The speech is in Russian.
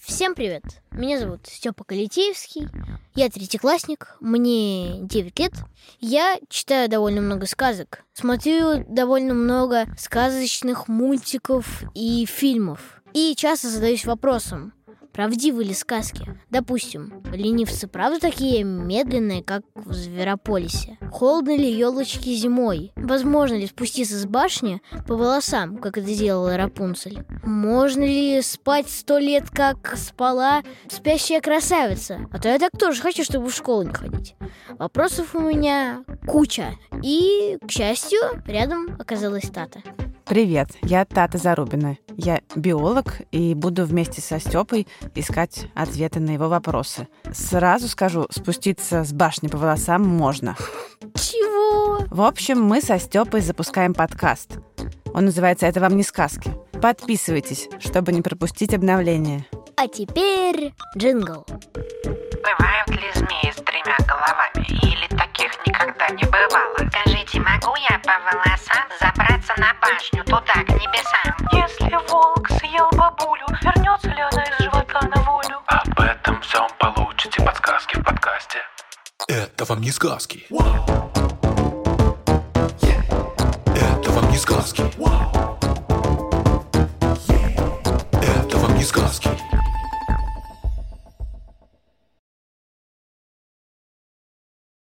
Всем привет! Меня зовут Степа Калитеевский. Я третьеклассник, мне 9 лет. Я читаю довольно много сказок, смотрю довольно много сказочных мультиков и фильмов. И часто задаюсь вопросом, правдивы ли сказки? Допустим, ленивцы правда такие медленные, как в Зверополисе? Холодно ли елочки зимой? Возможно ли спуститься с башни по волосам, как это делала Рапунцель? Можно ли спать сто лет, как спала спящая красавица? А то я так тоже хочу, чтобы в школу не ходить. Вопросов у меня куча. И, к счастью, рядом оказалась Тата. Привет, я Тата Зарубина. Я биолог и буду вместе со Степой искать ответы на его вопросы. Сразу скажу, спуститься с башни по волосам можно. Чего? В общем, мы со Степой запускаем подкаст. Он называется «Это вам не сказки». Подписывайтесь, чтобы не пропустить обновления. А теперь джингл. Бывают ли змеи с тремя головами? Или таких никогда не бывало? Скажите, могу я по волосам забраться на башню туда, к небесам? Это вам не сказки.